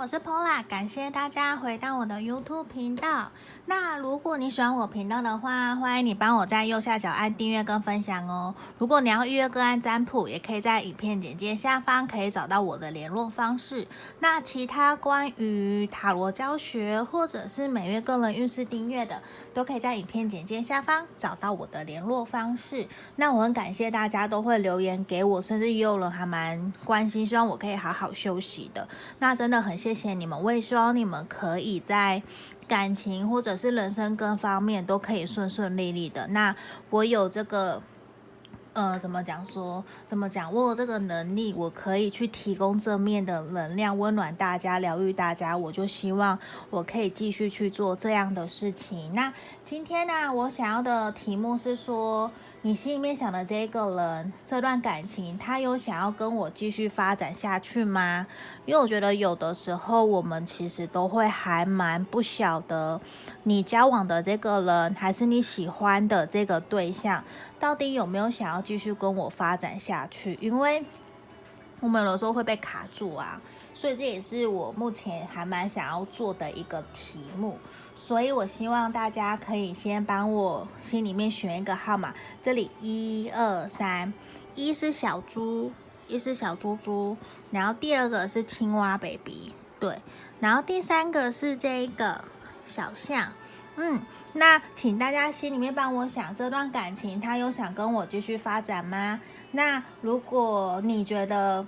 我是 Pola，感谢大家回到我的 YouTube 频道。那如果你喜欢我频道的话，欢迎你帮我在右下角按订阅跟分享哦。如果你要预约个案占卜，也可以在影片简介下方可以找到我的联络方式。那其他关于塔罗教学或者是每月个人运势订阅的，都可以在影片简介下方找到我的联络方式。那我很感谢大家都会留言给我，甚至也有人还蛮关心，希望我可以好好休息的。那真的很谢谢你们，我也希望你们可以在。感情或者是人生各方面都可以顺顺利利的。那我有这个，呃，怎么讲说？怎么讲？我有这个能力，我可以去提供正面的能量，温暖大家，疗愈大家。我就希望我可以继续去做这样的事情。那今天呢，我想要的题目是说。你心里面想的这个人，这段感情，他有想要跟我继续发展下去吗？因为我觉得有的时候我们其实都会还蛮不晓得，你交往的这个人，还是你喜欢的这个对象，到底有没有想要继续跟我发展下去？因为我们有的时候会被卡住啊，所以这也是我目前还蛮想要做的一个题目。所以我希望大家可以先帮我心里面选一个号码，这里一二三，一是小猪，一是小猪猪，然后第二个是青蛙 baby，对，然后第三个是这个小象，嗯，那请大家心里面帮我想，这段感情他有想跟我继续发展吗？那如果你觉得，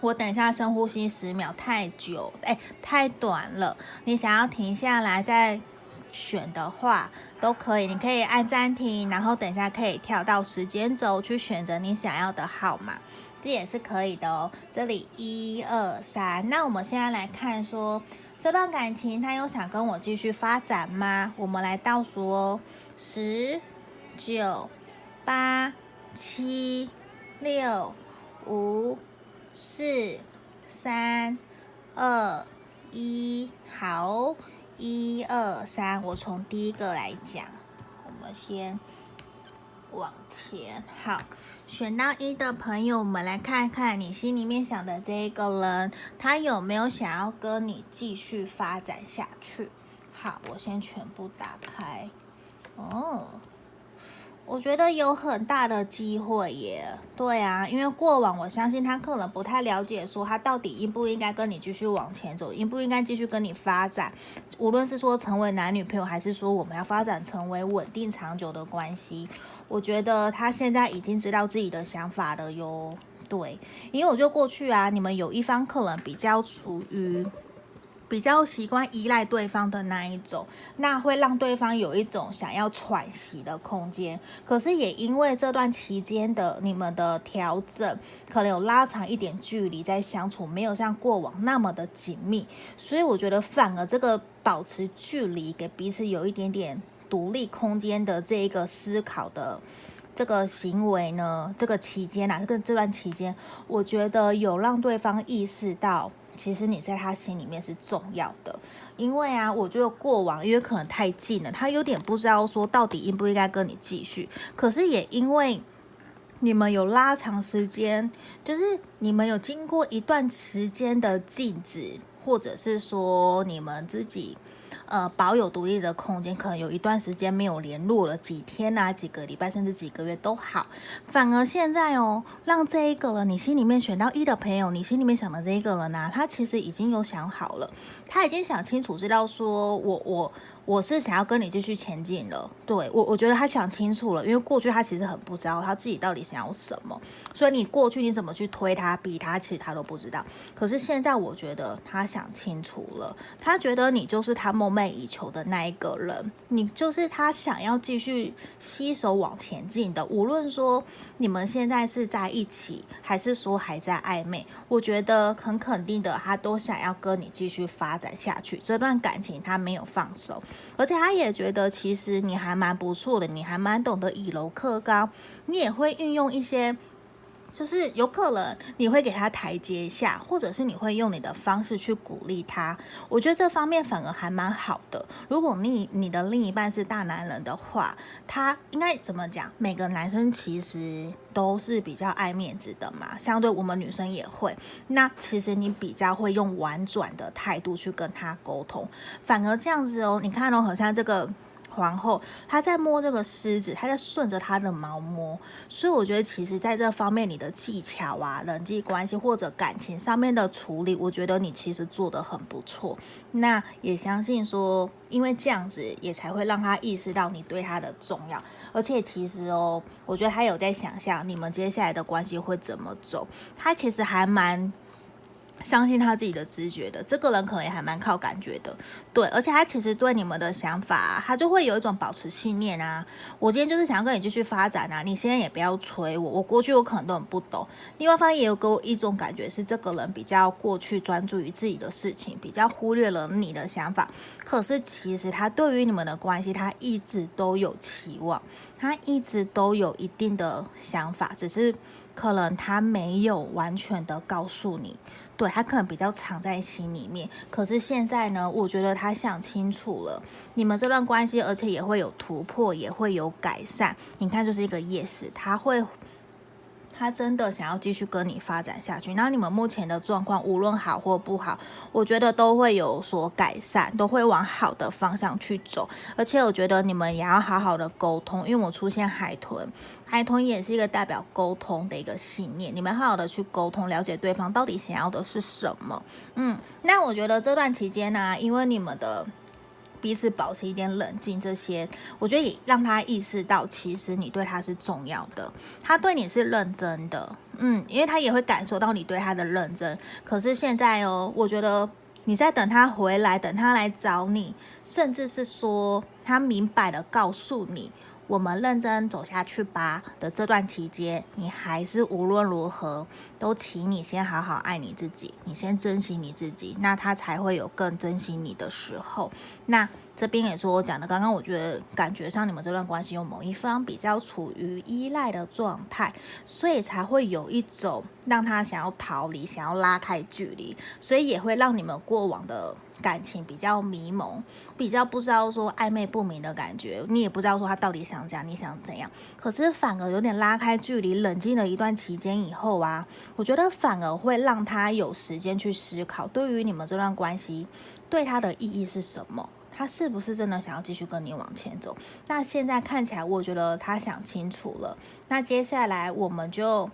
我等一下深呼吸十秒，太久，哎，太短了。你想要停下来再选的话，都可以。你可以按暂停，然后等一下可以跳到时间轴去选择你想要的号码，这也是可以的哦。这里一二三，那我们现在来看说这段感情，他有想跟我继续发展吗？我们来倒数哦，十、九、八、七、六、五。四、三、二、一，好，一二三，我从第一个来讲，我们先往前，好，选到一的朋友，我们来看看你心里面想的这一个人，他有没有想要跟你继续发展下去？好，我先全部打开，哦。我觉得有很大的机会耶，对啊，因为过往我相信他可能不太了解，说他到底应不应该跟你继续往前走，应不应该继续跟你发展，无论是说成为男女朋友，还是说我们要发展成为稳定长久的关系，我觉得他现在已经知道自己的想法了哟，对，因为我觉得过去啊，你们有一方可能比较处于。比较习惯依赖对方的那一种，那会让对方有一种想要喘息的空间。可是也因为这段期间的你们的调整，可能有拉长一点距离在相处，没有像过往那么的紧密。所以我觉得反而这个保持距离，给彼此有一点点独立空间的这一个思考的这个行为呢，这个期间啊，这个这段期间，我觉得有让对方意识到。其实你在他心里面是重要的，因为啊，我觉得过往因为可能太近了，他有点不知道说到底应不应该跟你继续。可是也因为你们有拉长时间，就是你们有经过一段时间的静止，或者是说你们自己。呃，保有独立的空间，可能有一段时间没有联络了，几天啊，几个礼拜，甚至几个月都好。反而现在哦，让这一个人，你心里面选到一的朋友，你心里面想的这一个人呢、他其实已经有想好了，他已经想清楚，知道说我我。我是想要跟你继续前进了，对，我我觉得他想清楚了，因为过去他其实很不知道他自己到底想要什么，所以你过去你怎么去推他、逼他，其实他都不知道。可是现在我觉得他想清楚了，他觉得你就是他梦寐以求的那一个人，你就是他想要继续携手往前进的。无论说你们现在是在一起，还是说还在暧昧，我觉得很肯定的，他都想要跟你继续发展下去。这段感情他没有放手。而且他也觉得，其实你还蛮不错的，你还蛮懂得以柔克刚，你也会运用一些就是有可能你会给他台阶下，或者是你会用你的方式去鼓励他。我觉得这方面反而还蛮好的。如果你你的另一半是大男人的话，他应该怎么讲？每个男生其实都是比较爱面子的嘛，相对我们女生也会。那其实你比较会用婉转的态度去跟他沟通，反而这样子哦，你看哦，好像这个。皇后，她在摸这个狮子，她在顺着它的毛摸，所以我觉得其实在这方面，你的技巧啊、人际关系或者感情上面的处理，我觉得你其实做得很不错。那也相信说，因为这样子，也才会让他意识到你对他的重要。而且其实哦，我觉得他有在想象你们接下来的关系会怎么走，他其实还蛮。相信他自己的直觉的，这个人可能也还蛮靠感觉的，对，而且他其实对你们的想法，他就会有一种保持信念啊。我今天就是想要跟你继续发展啊，你现在也不要催我，我过去我可能都很不懂。另外方也有给我一种感觉是，这个人比较过去专注于自己的事情，比较忽略了你的想法。可是其实他对于你们的关系，他一直都有期望，他一直都有一定的想法，只是可能他没有完全的告诉你。对，他可能比较藏在心里面，可是现在呢，我觉得他想清楚了，你们这段关系，而且也会有突破，也会有改善。你看，就是一个夜市他会。他真的想要继续跟你发展下去，那你们目前的状况无论好或不好，我觉得都会有所改善，都会往好的方向去走。而且我觉得你们也要好好的沟通，因为我出现海豚，海豚也是一个代表沟通的一个信念。你们好好的去沟通，了解对方到底想要的是什么。嗯，那我觉得这段期间呢、因为你们的。彼此保持一点冷静，这些我觉得也让他意识到，其实你对他是重要的，他对你是认真的，嗯，因为他也会感受到你对他的认真。可是现在哦，我觉得你在等他回来，等他来找你，甚至是说他明白的告诉你。我们认真走下去吧的这段期间，你还是无论如何都请你先好好爱你自己，你先珍惜你自己，那他才会有更珍惜你的时候。那这边也是我讲的，刚刚我觉得感觉上你们这段关系有某一方比较处于依赖的状态，所以才会有一种让他想要逃离、想要拉开距离，所以也会让你们过往的。感情比较迷蒙，比较不知道说暧昧不明的感觉，你也不知道说他到底想怎样，你想怎样。可是反而有点拉开距离，冷静了一段期间以后啊，我觉得反而会让他有时间去思考，对于你们这段关系，对他的意义是什么？他是不是真的想要继续跟你往前走？那现在看起来，我觉得他想清楚了。那接下来我们就。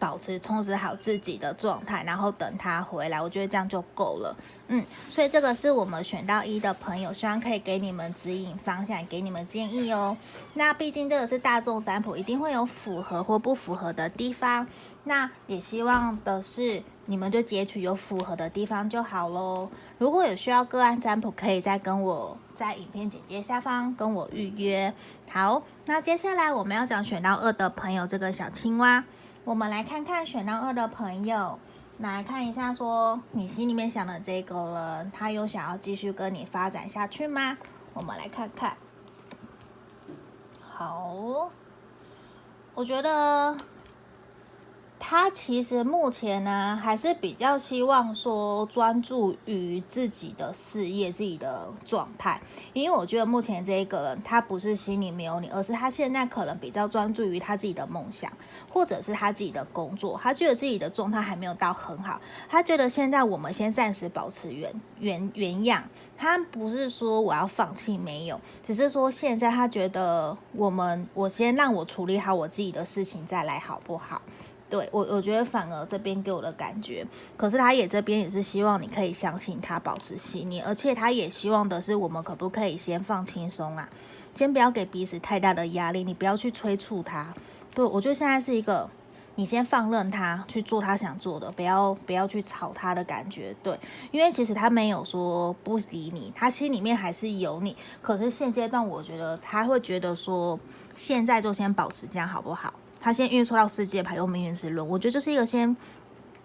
保持充实好自己的状态，然后等他回来，我觉得这样就够了。嗯，所以这个是我们选到一的朋友，希望可以给你们指引方向，给你们建议哦。那毕竟这个是大众占卜，一定会有符合或不符合的地方。那也希望的是，你们就截取有符合的地方就好喽。如果有需要个案占卜，可以再跟我在影片简介下方跟我预约。好，那接下来我们要讲选到二的朋友，这个小青蛙。我们来看看选到二的朋友，来看一下，说你心里面想的这个人，他有想要继续跟你发展下去吗？我们来看看。好，我觉得。他其实目前呢，还是比较希望说专注于自己的事业、自己的状态，因为我觉得目前这一个人，他不是心里没有你，而是他现在可能比较专注于他自己的梦想，或者是他自己的工作，他觉得自己的状态还没有到很好，他觉得现在我们先暂时保持原原原样，他不是说我要放弃没有，只是说现在他觉得我们我先让我处理好我自己的事情再来好不好？对我，我觉得反而这边给我的感觉，可是他也这边也是希望你可以相信他，保持细腻，而且他也希望的是我们可不可以先放轻松啊，先不要给彼此太大的压力，你不要去催促他。对，我觉得现在是一个你先放任他去做他想做的，不要不要去吵他的感觉。对，因为其实他没有说不理你，他心里面还是有你，可是现阶段我觉得他会觉得说，现在就先保持这样好不好？他先运输到世界牌又命运之轮，我觉得就是一个先，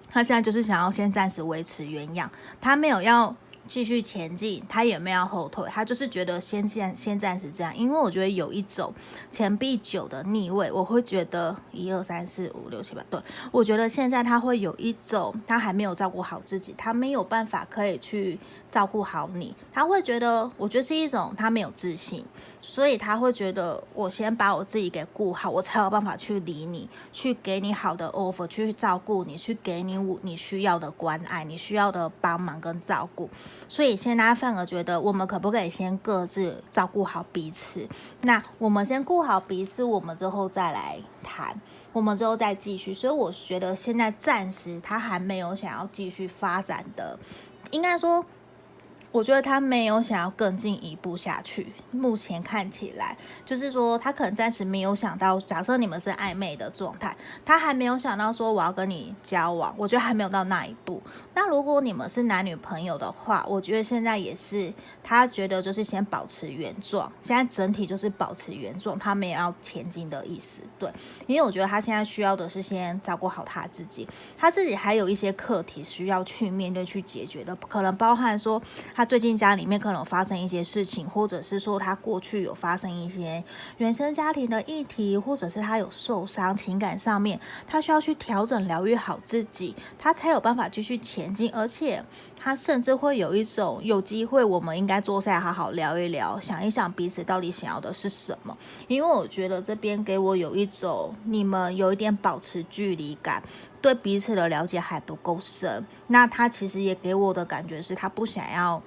他现在就是想要先暂时维持原样，他没有要继续前进，他也没有后退，他就是觉得先先先暂时这样，因为我觉得有一种钱币九的逆位，我会觉得一二三四五六七八，对，我觉得现在他会有一种他还没有照顾好自己，他没有办法可以去照顾好你，他会觉得，我觉得是一种他没有自信，所以他会觉得我先把我自己给顾好，我才有办法去理你，去给你好的 offer，去照顾你，去给你你需要的关爱，你需要的帮忙跟照顾。所以现在反而觉得，我们可不可以先各自照顾好彼此？那我们先顾好彼此，我们之后再来谈，我们之后再继续。所以我觉得现在暂时他还没有想要继续发展的，应该说。我觉得他没有想要更进一步下去，目前看起来就是说他可能暂时没有想到，假设你们是暧昧的状态，他还没有想到说我要跟你交往，我觉得还没有到那一步。那如果你们是男女朋友的话，我觉得现在也是他觉得就是先保持原状，现在整体就是保持原状，他没有要前进的意思。对，因为我觉得他现在需要的是先照顾好他自己，他自己还有一些课题需要去面对去解决的，可能包含说他。最近家里面可能发生一些事情，或者是说他过去有发生一些原生家庭的议题，或者是他有受伤，情感上面他需要去调整、疗愈好自己，他才有办法继续前进。而且他甚至会有一种有机会，我们应该坐下来好好聊一聊，想一想彼此到底想要的是什么。因为我觉得这边给我有一种你们有一点保持距离感，对彼此的了解还不够深。那他其实也给我的感觉是他不想要。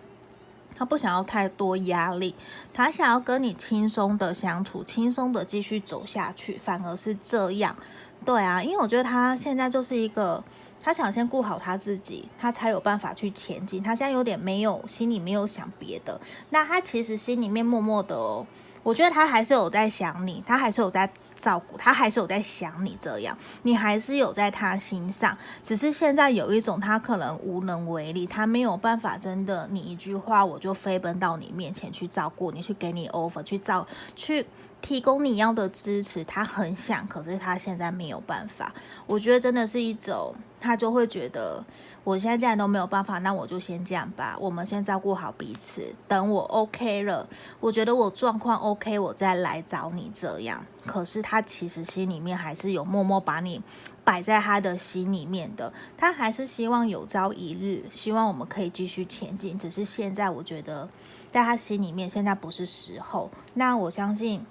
他不想要太多压力，他想要跟你轻松的相处，轻松的继续走下去，反而是这样。对啊，因为我觉得他现在就是一个，他想先顾好他自己，他才有办法去前进。他现在有点没有，心里没有想别的，那他其实心里面默默的哦，我觉得他还是有在想你，他还是有在。照顾他还是有在想你这样，你还是有在他心上，只是现在有一种他可能无能为力，他没有办法真的你一句话我就飞奔到你面前去照顾你，去给你 offer，去照去提供你要的支持，他很想，可是他现在没有办法。我觉得真的是一种，他就会觉得。我现在既然都没有办法，那我就先这样吧。我们先照顾好彼此，等我 OK 了，我觉得我状况 OK，我再来找你这样。可是他其实心里面还是有默默把你摆在他的心里面的，他还是希望有朝一日，希望我们可以继续前进。只是现在我觉得，在他心里面现在不是时候。那我相信。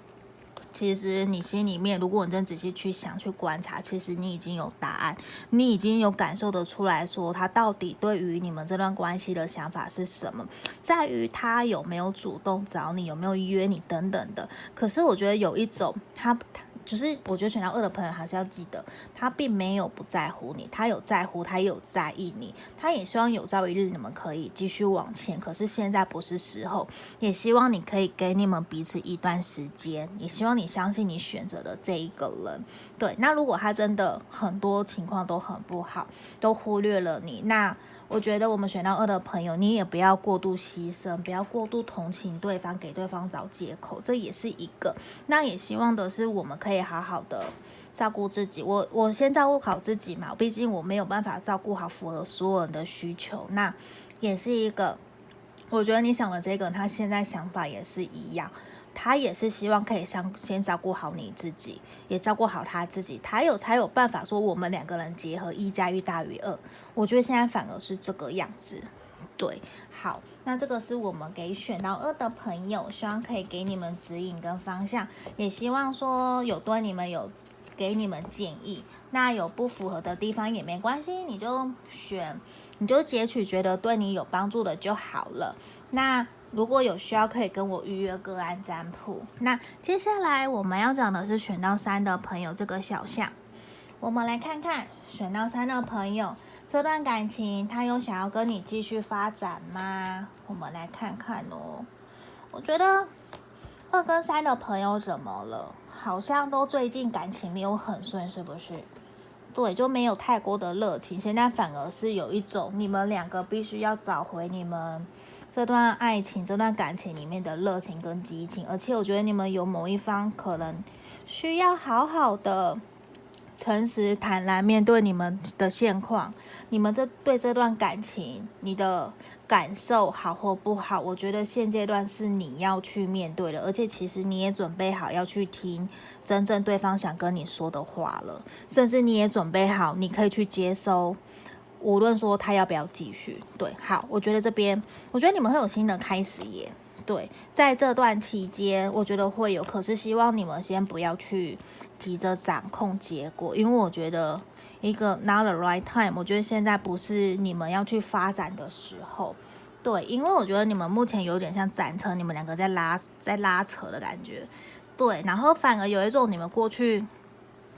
其实你心里面，如果你真仔细去想、去观察，其实你已经有答案，你已经有感受得出来说他到底对于你们这段关系的想法是什么，在于他有没有主动找你，有没有约你等等的。可是我觉得有一种他。只是我觉得选到二的朋友还是要记得，他并没有不在乎你，他有在乎，他也有在意你，他也希望有朝一日你们可以继续往前。可是现在不是时候，也希望你可以给你们彼此一段时间，也希望你相信你选择的这一个人。对，那如果他真的很多情况都很不好，都忽略了你，那。我觉得我们选到二的朋友，你也不要过度牺牲，不要过度同情对方，给对方找借口，这也是一个。那也希望的是，我们可以好好的照顾自己。我我先照顾好自己嘛，毕竟我没有办法照顾好符合所有人的需求。那也是一个，我觉得你想的这个，他现在想法也是一样。他也是希望可以先先照顾好你自己，也照顾好他自己，他有才有办法说我们两个人结合一加一大于二。我觉得现在反而是这个样子，对，好，那这个是我们给选到二的朋友，希望可以给你们指引跟方向，也希望说有对你们有给你们建议，那有不符合的地方也没关系，你就选，你就截取觉得对你有帮助的就好了，那。如果有需要，可以跟我预约个案占卜。那接下来我们要讲的是选到三的朋友这个小项。我们来看看选到三的朋友，这段感情他有想要跟你继续发展吗？我们来看看哦。我觉得二跟三的朋友怎么了？好像都最近感情没有很顺，是不是？对，就没有太过的热情。现在反而是有一种，你们两个必须要找回你们。这段爱情、这段感情里面的热情跟激情，而且我觉得你们有某一方可能需要好好的诚实坦然面对你们的现况，你们这对这段感情，你的感受好或不好，我觉得现阶段是你要去面对的，而且其实你也准备好要去听真正对方想跟你说的话了，甚至你也准备好，你可以去接收，无论说他要不要继续。对，好，我觉得这边，我觉得你们会有新的开始耶。对，在这段期间，我觉得会有，可是希望你们先不要去急着掌控结果，因为我觉得一个 not the right time，我觉得现在不是你们要去发展的时候。对，因为我觉得你们目前有点像战车，你们两个在拉在拉扯的感觉。对，然后反而有一种你们过去。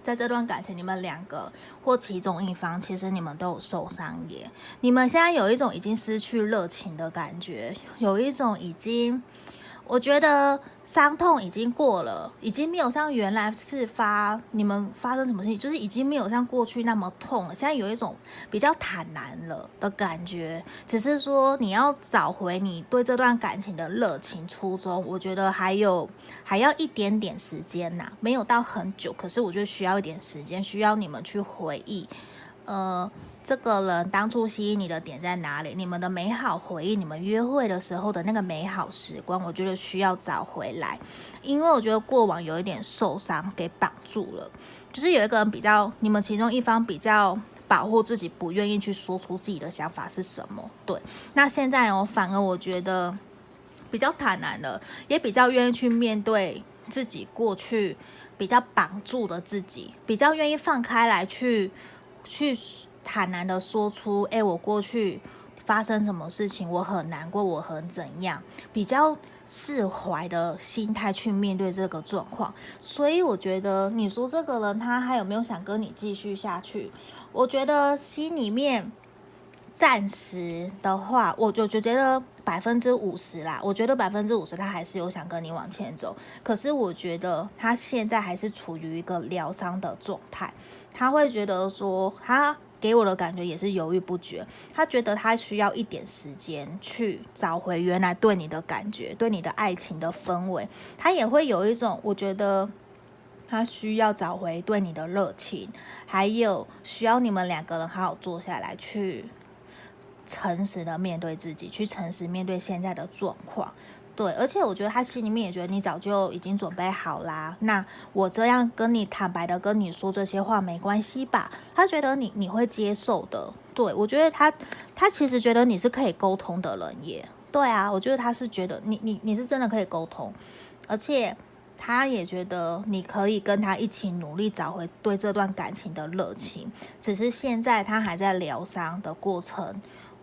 在这段感情，你们两个或其中一方，其实你们都有受伤耶。你们现在有一种已经失去热情的感觉，有一种已经。我觉得伤痛已经过了，已经没有像原来是发你们发生什么事情，就是已经没有像过去那么痛了。现在有一种比较坦然了的感觉，只是说你要找回你对这段感情的热情初衷，我觉得还有还要一点点时间呐，没有到很久，可是我觉得需要一点时间，需要你们去回忆，呃。这个人当初吸引你的点在哪里？你们的美好回忆，你们约会的时候的那个美好时光，我觉得需要找回来，因为我觉得过往有一点受伤给绑住了，就是有一个人比较，你们其中一方比较保护自己，不愿意去说出自己的想法是什么。对，那现在我反而我觉得比较坦然了，也比较愿意去面对自己过去比较绑住的自己，比较愿意放开来去去。坦然的说出，哎，我过去发生什么事情，我很难过，我很怎样，比较释怀的心态去面对这个状况。所以我觉得，你说这个人他还有没有想跟你继续下去？我觉得心里面暂时的话，我就觉得百分之五十啦。我觉得百分之五十他还是有想跟你往前走，可是我觉得他现在还是处于一个疗伤的状态，他会觉得说他。给我的感觉也是犹豫不决，他觉得他需要一点时间去找回原来对你的感觉，对你的爱情的氛围。他也会有一种，我觉得他需要找回对你的热情，还有需要你们两个人好好坐下来，去诚实的面对自己，去诚实面对现在的状况。对，而且我觉得他心里面也觉得你早就已经准备好啦。那我这样跟你坦白的跟你说这些话没关系吧？他觉得你你会接受的。对，我觉得他他其实觉得你是可以沟通的人耶。对啊，我觉得他是觉得你你你是真的可以沟通，而且他也觉得你可以跟他一起努力找回对这段感情的热情。只是现在他还在疗伤的过程，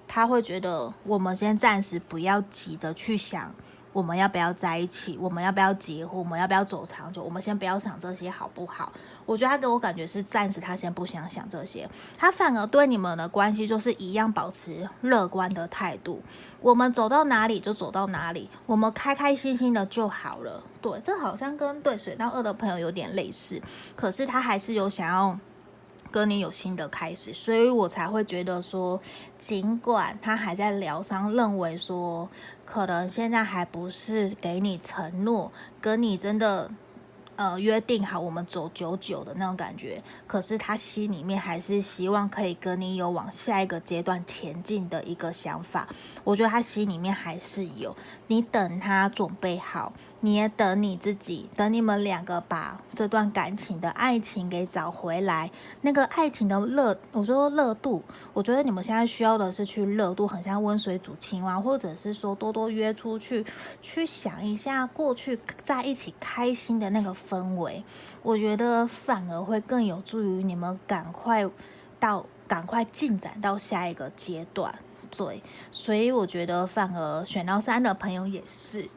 他会觉得我们先暂时不要急着去想。我们要不要在一起？我们要不要结婚？我们要不要走长久？我们先不要想这些，好不好？我觉得他给我感觉是暂时他先不想想这些，他反而对你们的关系就是一样保持乐观的态度。我们走到哪里就走到哪里，我们开开心心的就好了。对，这好像跟对水到二的朋友有点类似，可是他还是有想要跟你有新的开始，所以我才会觉得说，尽管他还在疗伤，认为说。可能现在还不是给你承诺，跟你真的。呃，约定好我们走久久的那种感觉，可是他心里面还是希望可以跟你有往下一个阶段前进的一个想法。我觉得他心里面还是有，你等他准备好，你也等你自己，等你们两个把这段感情的爱情给找回来，那个爱情的热，我说热度，我觉得你们现在需要的是去热度，很像温水煮青蛙，或者是说多多约出去，去想一下过去在一起开心的那个。氛围，我觉得反而会更有助于你们赶快到赶快进展到下一个阶段。对，所以我觉得反而选到三的朋友也是，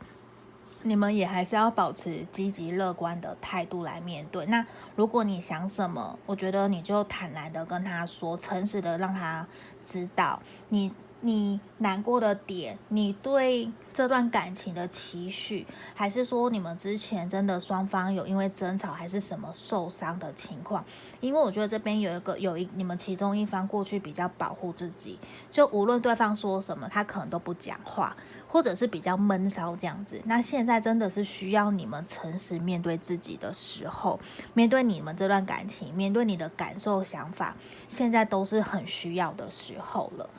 你们也还是要保持积极乐观的态度来面对。那如果你想什么，我觉得你就坦然的跟他说，诚实的让他知道你。你难过的点，你对这段感情的期许，还是说你们之前真的双方有因为争吵还是什么受伤的情况？因为我觉得这边有一个有一你们其中一方过去比较保护自己，就无论对方说什么，他可能都不讲话，或者是比较闷骚这样子。那现在真的是需要你们诚实面对自己的时候，面对你们这段感情，面对你的感受想法，现在都是很需要的时候了。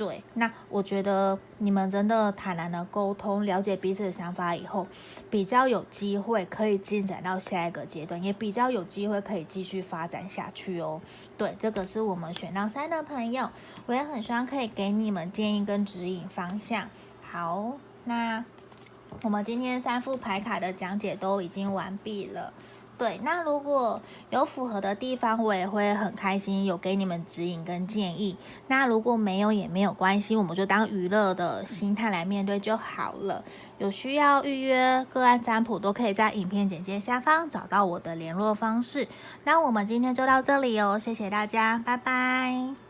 对，那我觉得你们真的坦然的沟通，了解彼此的想法以后，比较有机会可以进展到下一个阶段，也比较有机会可以继续发展下去哦。对，这个是我们选到三的朋友，我也很希望可以给你们建议跟指引方向。好，那我们今天三副牌卡的讲解都已经完毕了。对，那如果有符合的地方，我也会很开心，有给你们指引跟建议。那如果没有也没有关系，我们就当娱乐的心态来面对就好了。有需要预约个案占卜，都可以在影片简介下方找到我的联络方式。那我们今天就到这里哦，谢谢大家，拜拜。